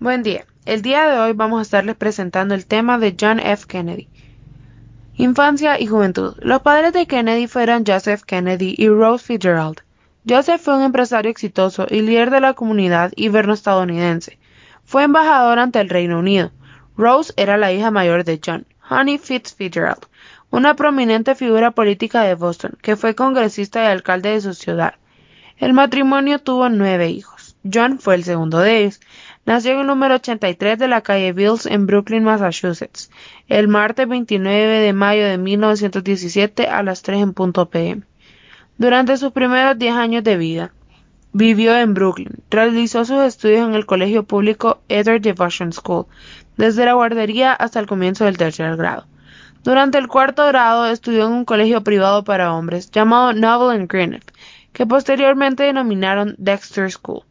Buen día. El día de hoy vamos a estarles presentando el tema de John F. Kennedy. Infancia y juventud. Los padres de Kennedy fueron Joseph Kennedy y Rose Fitzgerald. Joseph fue un empresario exitoso y líder de la comunidad hiberno-estadounidense. Fue embajador ante el Reino Unido. Rose era la hija mayor de John, Honey Fitzgerald, una prominente figura política de Boston, que fue congresista y alcalde de su ciudad. El matrimonio tuvo nueve hijos. John fue el segundo de ellos. Nació en el número 83 de la calle Bills en Brooklyn, Massachusetts, el martes 29 de mayo de 1917 a las 3 en punto pm. Durante sus primeros 10 años de vida, vivió en Brooklyn. Realizó sus estudios en el colegio público Edward Devotion School, desde la guardería hasta el comienzo del tercer grado. Durante el cuarto grado estudió en un colegio privado para hombres llamado Novel and Greenwich, que posteriormente denominaron Dexter School.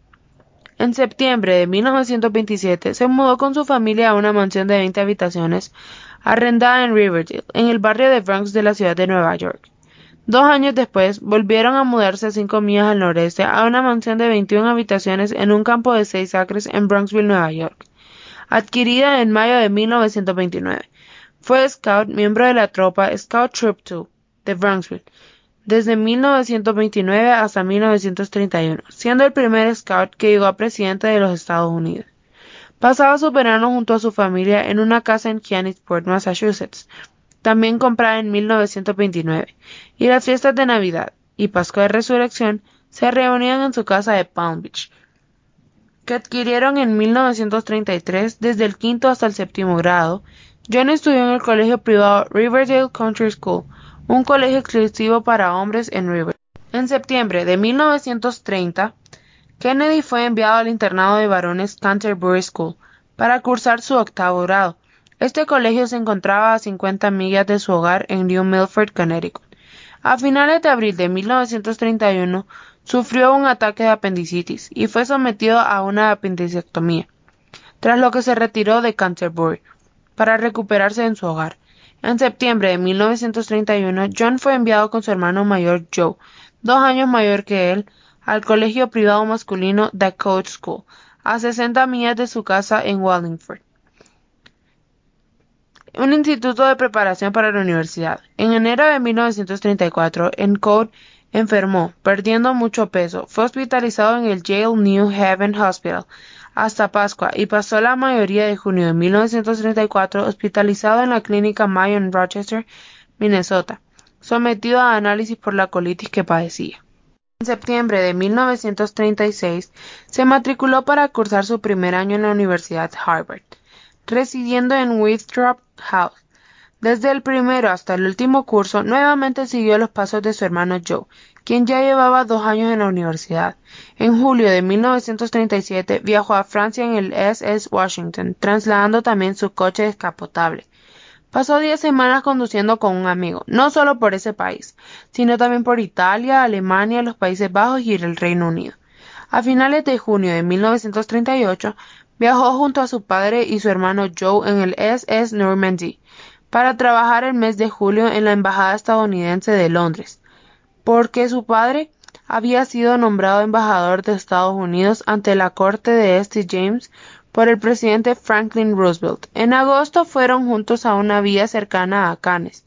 En septiembre de 1927 se mudó con su familia a una mansión de 20 habitaciones arrendada en Riverdale, en el barrio de Bronx de la ciudad de Nueva York. Dos años después volvieron a mudarse cinco millas al noreste a una mansión de 21 habitaciones en un campo de seis acres en Bronxville, Nueva York, adquirida en mayo de 1929. Fue scout, miembro de la tropa Scout Troop 2 de Bronxville desde 1929 hasta 1931, siendo el primer scout que llegó a presidente de los Estados Unidos. Pasaba su verano junto a su familia en una casa en Kennedyport, Massachusetts, también comprada en 1929, y las fiestas de Navidad y Pascua de Resurrección se reunían en su casa de Palm Beach, que adquirieron en 1933 desde el quinto hasta el séptimo grado. John estudió en el colegio privado Riverdale Country School, un colegio exclusivo para hombres en River. En septiembre de 1930, Kennedy fue enviado al internado de varones Canterbury School para cursar su octavo grado. Este colegio se encontraba a 50 millas de su hogar en New Milford, Connecticut. A finales de abril de 1931 sufrió un ataque de apendicitis y fue sometido a una apendicectomía, tras lo que se retiró de Canterbury para recuperarse en su hogar. En septiembre de 1931, John fue enviado con su hermano mayor Joe, dos años mayor que él, al colegio privado masculino The Coach School, a 60 millas de su casa en Wallingford, un instituto de preparación para la universidad. En enero de 1934, en Code enfermó, perdiendo mucho peso. Fue hospitalizado en el Yale New Haven Hospital hasta Pascua y pasó la mayoría de junio de 1934 hospitalizado en la clínica Mayo en Rochester, Minnesota, sometido a análisis por la colitis que padecía. En septiembre de 1936 se matriculó para cursar su primer año en la Universidad Harvard, residiendo en Winthrop House. Desde el primero hasta el último curso, nuevamente siguió los pasos de su hermano Joe, quien ya llevaba dos años en la universidad. En julio de 1937 viajó a Francia en el SS Washington, trasladando también su coche descapotable. Pasó diez semanas conduciendo con un amigo, no solo por ese país, sino también por Italia, Alemania, los Países Bajos y el Reino Unido. A finales de junio de 1938 viajó junto a su padre y su hermano Joe en el SS Normandy para trabajar el mes de julio en la Embajada estadounidense de Londres porque su padre había sido nombrado embajador de Estados Unidos ante la corte de este James por el presidente Franklin Roosevelt. En agosto fueron juntos a una vía cercana a Cannes.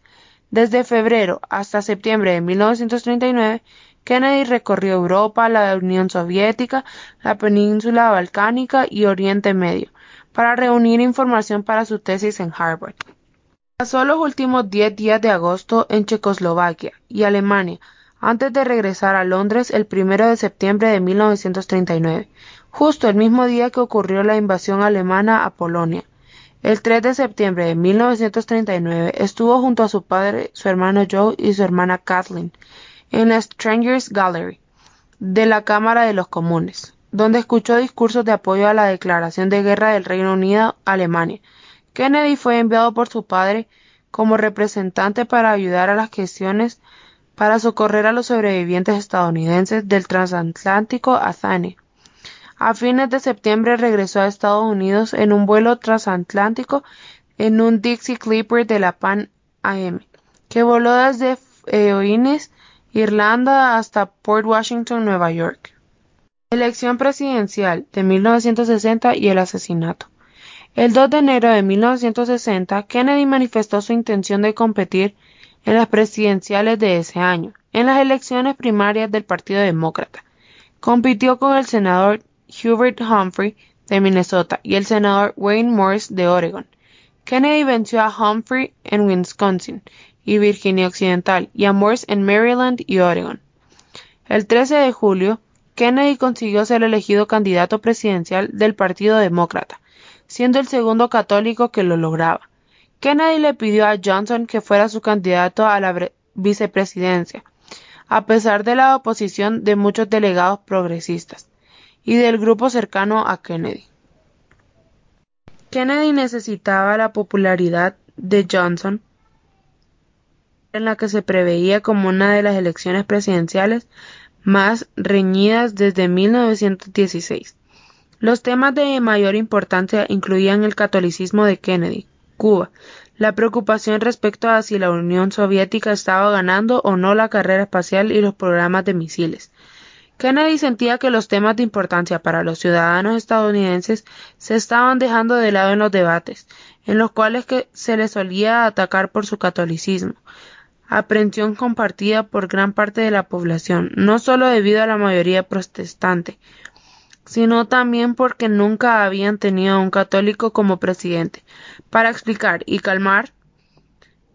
Desde febrero hasta septiembre de 1939, Kennedy recorrió Europa, la Unión Soviética, la península balcánica y Oriente Medio para reunir información para su tesis en Harvard. Pasó los últimos diez días de agosto en Checoslovaquia y Alemania, antes de regresar a Londres el primero de septiembre de 1939, justo el mismo día que ocurrió la invasión alemana a Polonia. El 3 de septiembre de 1939 estuvo junto a su padre, su hermano Joe y su hermana Kathleen en la Strangers Gallery de la Cámara de los Comunes, donde escuchó discursos de apoyo a la declaración de guerra del Reino Unido a Alemania. Kennedy fue enviado por su padre como representante para ayudar a las gestiones para socorrer a los sobrevivientes estadounidenses del transatlántico Azane. A fines de septiembre regresó a Estados Unidos en un vuelo transatlántico en un Dixie Clipper de la Pan AM, que voló desde Eoines, Irlanda hasta Port Washington, Nueva York. Elección presidencial de 1960 y el asesinato. El 2 de enero de 1960, Kennedy manifestó su intención de competir en las presidenciales de ese año, en las elecciones primarias del Partido Demócrata. Compitió con el senador Hubert Humphrey de Minnesota y el senador Wayne Morse de Oregon. Kennedy venció a Humphrey en Wisconsin y Virginia Occidental y a Morse en Maryland y Oregon. El 13 de julio, Kennedy consiguió ser elegido candidato presidencial del Partido Demócrata, siendo el segundo católico que lo lograba. Kennedy le pidió a Johnson que fuera su candidato a la vicepresidencia, a pesar de la oposición de muchos delegados progresistas y del grupo cercano a Kennedy. Kennedy necesitaba la popularidad de Johnson en la que se preveía como una de las elecciones presidenciales más reñidas desde 1916. Los temas de mayor importancia incluían el catolicismo de Kennedy, Cuba, la preocupación respecto a si la Unión Soviética estaba ganando o no la carrera espacial y los programas de misiles. Kennedy sentía que los temas de importancia para los ciudadanos estadounidenses se estaban dejando de lado en los debates, en los cuales se le solía atacar por su catolicismo, aprensión compartida por gran parte de la población, no solo debido a la mayoría protestante, sino también porque nunca habían tenido un católico como presidente. Para explicar y calmar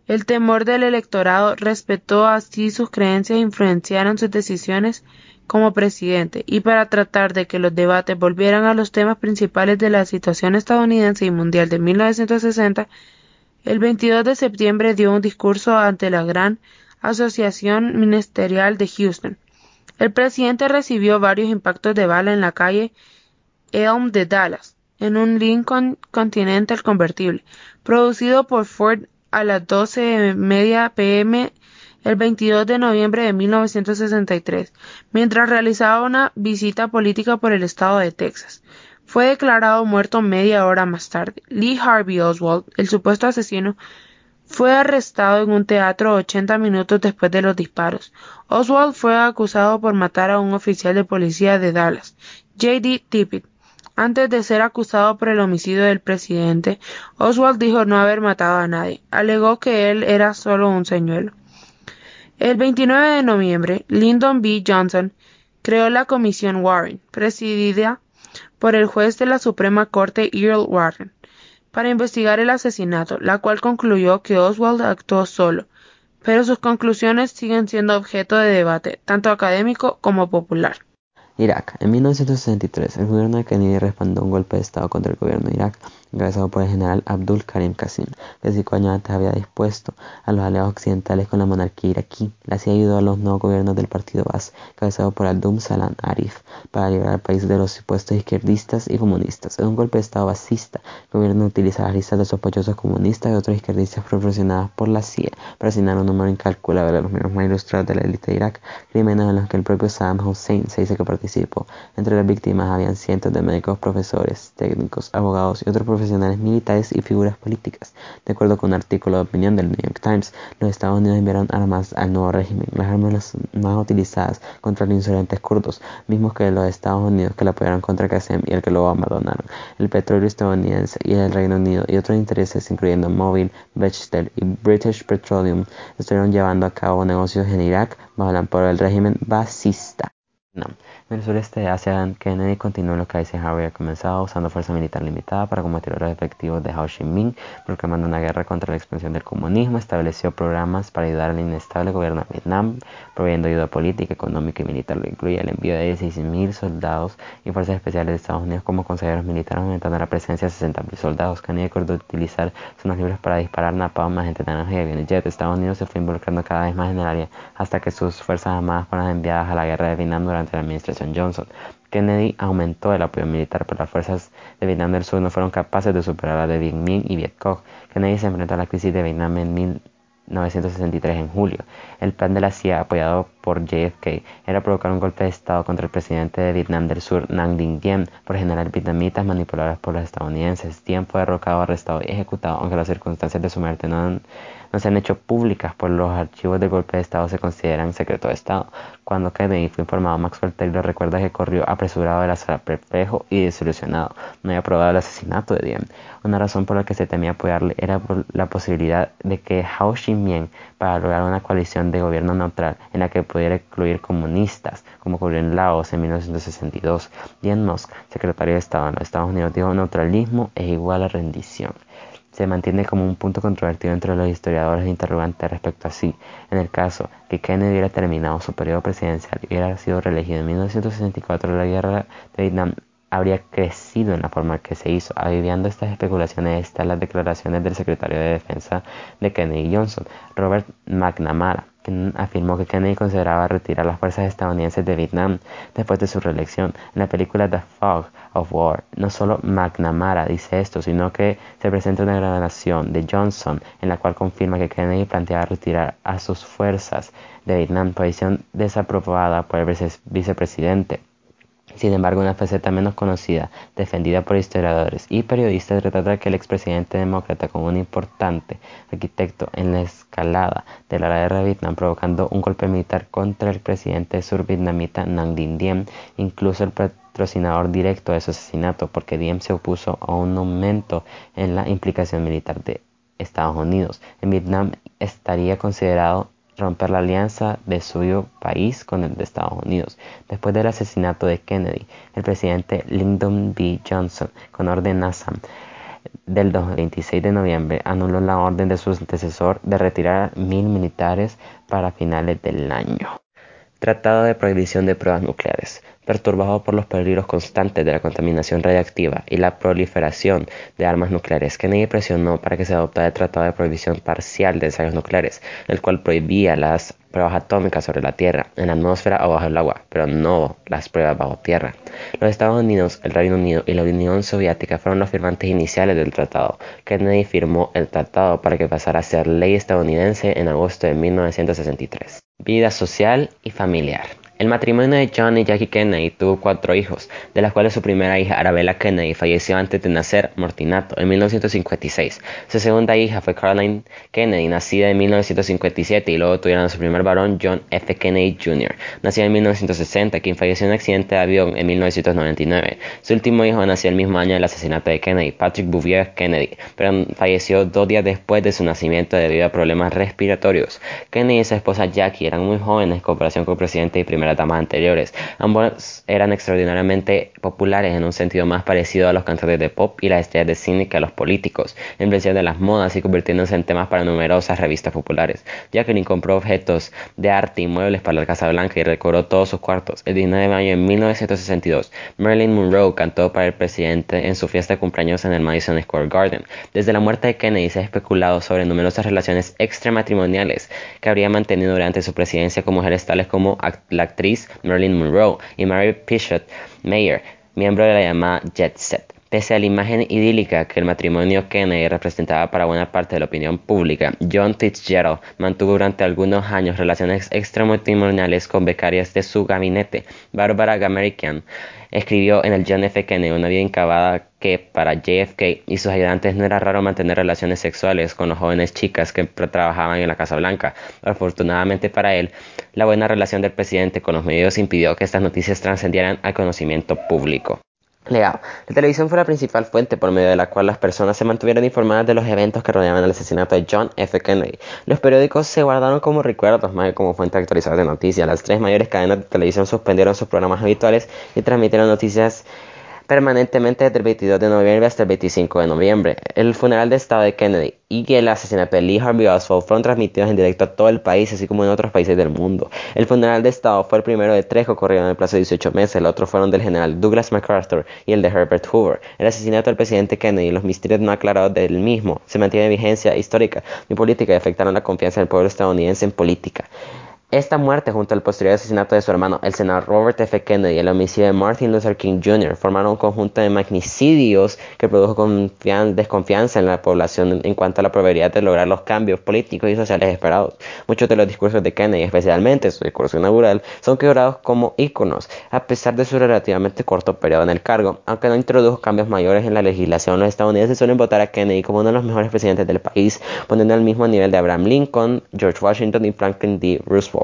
el temor del electorado, respetó así sus creencias e influenciaron sus decisiones como presidente, y para tratar de que los debates volvieran a los temas principales de la situación estadounidense y mundial de 1960, el 22 de septiembre dio un discurso ante la Gran Asociación Ministerial de Houston. El presidente recibió varios impactos de bala en la calle Elm de Dallas, en un Lincoln Continental convertible, producido por Ford a las 12:30 pm el 22 de noviembre de 1963, mientras realizaba una visita política por el estado de Texas. Fue declarado muerto media hora más tarde. Lee Harvey Oswald, el supuesto asesino, fue arrestado en un teatro 80 minutos después de los disparos. Oswald fue acusado por matar a un oficial de policía de Dallas, J.D. Tippit. Antes de ser acusado por el homicidio del presidente, Oswald dijo no haber matado a nadie. Alegó que él era solo un señuelo. El 29 de noviembre, Lyndon B. Johnson creó la Comisión Warren, presidida por el juez de la Suprema Corte Earl Warren, para investigar el asesinato, la cual concluyó que Oswald actuó solo, pero sus conclusiones siguen siendo objeto de debate, tanto académico como popular. Irak. En 1963, el gobierno de Kennedy respaldó un golpe de Estado contra el gobierno de Irak encabezado por el general Abdul Karim Qasim, que cinco años antes había dispuesto a los aliados occidentales con la monarquía iraquí. La CIA ayudó a los nuevos gobiernos del partido Baas, encabezado por Abdul Salam Arif, para liberar al país de los supuestos izquierdistas y comunistas. En un golpe de Estado basista, el gobierno utiliza las listas de sospechosos comunistas y otros izquierdistas proporcionadas por la CIA para asignar un número incalculable de los miembros más ilustrados de la élite de Irak, crímenes en los que el propio Saddam Hussein se dice que participó. Entre las víctimas habían cientos de médicos, profesores, técnicos, abogados y otros profesionales profesionales militares y figuras políticas. De acuerdo con un artículo de opinión del New York Times, los Estados Unidos enviaron armas al nuevo régimen, las armas más utilizadas contra los insurgentes kurdos, mismos que los Estados Unidos que la apoyaron contra Qasem y el que luego abandonaron. El petróleo estadounidense y el Reino Unido y otros intereses, incluyendo Mobil, Bechtel y British Petroleum, estuvieron llevando a cabo negocios en Irak bajo el amparo del régimen basista. En el sureste de Asia, Kennedy continuó lo que Eisenhower había comenzado, usando fuerza militar limitada para combatir los efectivos de Ho Chi Minh, proclamando una guerra contra la expansión del comunismo, estableció programas para ayudar al inestable gobierno de Vietnam, proveyendo ayuda política, económica y militar. Lo incluía el envío de 16.000 soldados y fuerzas especiales de Estados Unidos como consejeros militares, aumentando la presencia de 60.000 soldados. Kennedy acordó utilizar zonas libres para disparar napalm, agentes de y aviones jet. Estados Unidos se fue involucrando cada vez más en el área hasta que sus fuerzas armadas fueron enviadas a la guerra de Vietnam durante la administración Johnson. Kennedy aumentó el apoyo militar, pero las fuerzas de Vietnam del Sur no fueron capaces de superar a de Viet Minh y Viet Cong. Kennedy se enfrentó a la crisis de Vietnam en 1963 en julio. El plan de la CIA, apoyado por JFK, era provocar un golpe de Estado contra el presidente de Vietnam del Sur, Nang Dinh Diem, por general vietnamitas manipulados por los estadounidenses. Diem fue derrocado, arrestado y ejecutado, aunque las circunstancias de su muerte no no se han hecho públicas, por los archivos del golpe de Estado se consideran secreto de Estado. Cuando Kennedy fue informado, Maxwell Taylor recuerda que corrió apresurado de la sala perplejo y desilusionado. No había probado el asesinato de Diem. Una razón por la que se temía apoyarle era por la posibilidad de que Ho Chi Minh, para lograr una coalición de gobierno neutral en la que pudiera incluir comunistas, como ocurrió en Laos en 1962, Diem Musk, secretario de Estado en los Estados Unidos, dijo neutralismo es igual a rendición se mantiene como un punto controvertido entre los historiadores e interrogantes respecto a sí. En el caso que Kennedy hubiera terminado su periodo presidencial y hubiera sido reelegido en 1964, la guerra de Vietnam habría crecido en la forma que se hizo. Aviviando estas especulaciones están las declaraciones del secretario de Defensa de Kennedy Johnson, Robert McNamara, quien afirmó que Kennedy consideraba retirar las fuerzas estadounidenses de Vietnam después de su reelección. En la película The Fog of War, no solo McNamara dice esto, sino que se presenta una grabación de Johnson en la cual confirma que Kennedy planteaba retirar a sus fuerzas de Vietnam, posición desaprobada por el vicepresidente. Sin embargo, una faceta menos conocida, defendida por historiadores y periodistas, retrata que el expresidente demócrata como un importante arquitecto en la escalada de la guerra de Vietnam, provocando un golpe militar contra el presidente survietnamita Nang Dinh Diem, incluso el patrocinador directo de su asesinato, porque Diem se opuso a un aumento en la implicación militar de Estados Unidos. En Vietnam estaría considerado romper la alianza de su país con el de Estados Unidos. Después del asesinato de Kennedy, el presidente Lyndon B. Johnson, con orden NASAM, del 26 de noviembre anuló la orden de su antecesor de retirar mil militares para finales del año. Tratado de prohibición de pruebas nucleares. Perturbado por los peligros constantes de la contaminación radiactiva y la proliferación de armas nucleares, Kennedy presionó para que se adoptara el Tratado de Prohibición Parcial de Ensayos Nucleares, el cual prohibía las pruebas atómicas sobre la Tierra, en la atmósfera o bajo el agua, pero no las pruebas bajo tierra. Los Estados Unidos, el Reino Unido y la Unión Soviética fueron los firmantes iniciales del tratado. Kennedy firmó el tratado para que pasara a ser ley estadounidense en agosto de 1963. Vida social y familiar. El matrimonio de John y Jackie Kennedy tuvo cuatro hijos, de las cuales su primera hija, Arabella Kennedy, falleció antes de nacer Mortinato en 1956. Su segunda hija fue Caroline Kennedy, nacida en 1957, y luego tuvieron a su primer varón, John F. Kennedy Jr., nacido en 1960, quien falleció en un accidente de avión en 1999. Su último hijo nació el mismo año del asesinato de Kennedy, Patrick Bouvier Kennedy, pero falleció dos días después de su nacimiento debido a problemas respiratorios. Kennedy y su esposa Jackie eran muy jóvenes en comparación con el presidente y primer damas anteriores. Ambos eran extraordinariamente populares en un sentido más parecido a los cantantes de pop y las estrellas de cine que a los políticos, influenciando de las modas y convirtiéndose en temas para numerosas revistas populares. Jacqueline compró objetos de arte y muebles para la Casa Blanca y decoró todos sus cuartos. El 19 de mayo de 1962, Marilyn Monroe cantó para el presidente en su fiesta de cumpleaños en el Madison Square Garden. Desde la muerte de Kennedy se ha especulado sobre numerosas relaciones extramatrimoniales que habría mantenido durante su presidencia con mujeres tales como la actriz Marilyn Monroe y Mary Pichot Mayer, miembro de la llamada Jet Set. Pese a la imagen idílica que el matrimonio Kennedy representaba para buena parte de la opinión pública, John Fitzgerald mantuvo durante algunos años relaciones extramatrimoniales con becarias de su gabinete. Barbara Gamerican escribió en el John F. Kennedy una vida incavada que para JFK y sus ayudantes no era raro mantener relaciones sexuales con las jóvenes chicas que trabajaban en la Casa Blanca. Afortunadamente para él, la buena relación del presidente con los medios impidió que estas noticias trascendieran al conocimiento público. Legado. La televisión fue la principal fuente por medio de la cual las personas se mantuvieron informadas de los eventos que rodeaban el asesinato de John F. Kennedy. Los periódicos se guardaron como recuerdos más que como fuente actualizada de noticias. Las tres mayores cadenas de televisión suspendieron sus programas habituales y transmitieron noticias permanentemente desde el 22 de noviembre hasta el 25 de noviembre. El funeral de Estado de Kennedy y el asesinato de Lee Harvey Oswald fueron transmitidos en directo a todo el país, así como en otros países del mundo. El funeral de Estado fue el primero de tres que ocurrieron en el plazo de 18 meses, los otros fueron del general Douglas MacArthur y el de Herbert Hoover. El asesinato del presidente Kennedy y los misterios no aclarados del mismo se mantienen en vigencia histórica y política y afectaron la confianza del pueblo estadounidense en política Esta muerte, junto al posterior asesinato de su hermano, el senador Robert F. Kennedy, y el homicidio de Martin Luther King Jr., formaron un conjunto de magnicidios que produjo desconfianza en la población en cuanto a la probabilidad de lograr los cambios políticos y sociales esperados. Muchos de los discursos de Kennedy, especialmente su discurso inaugural, son quebrados como íconos, a pesar de su relativamente corto periodo en el cargo. Aunque no introdujo cambios mayores en la legislación, los estadounidenses suelen votar a Kennedy como uno de los mejores presidentes del país, poniendo al mismo nivel de Abraham Lincoln, George Washington y Franklin D. Roosevelt.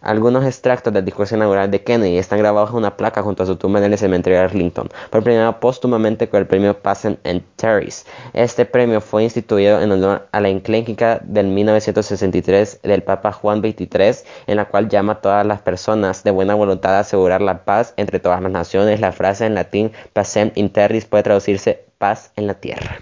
Algunos extractos del discurso inaugural de Kennedy están grabados en una placa junto a su tumba en el cementerio de Arlington, por premiado póstumamente con el premio Passant and Terrace. Este premio fue instituido en honor a la encíclica del 1963 del Papa Juan XXIII, en la cual llama a todas las personas de buena voluntad a asegurar la paz entre todas las naciones. La frase en latín Pacem in Terris puede traducirse paz en la tierra.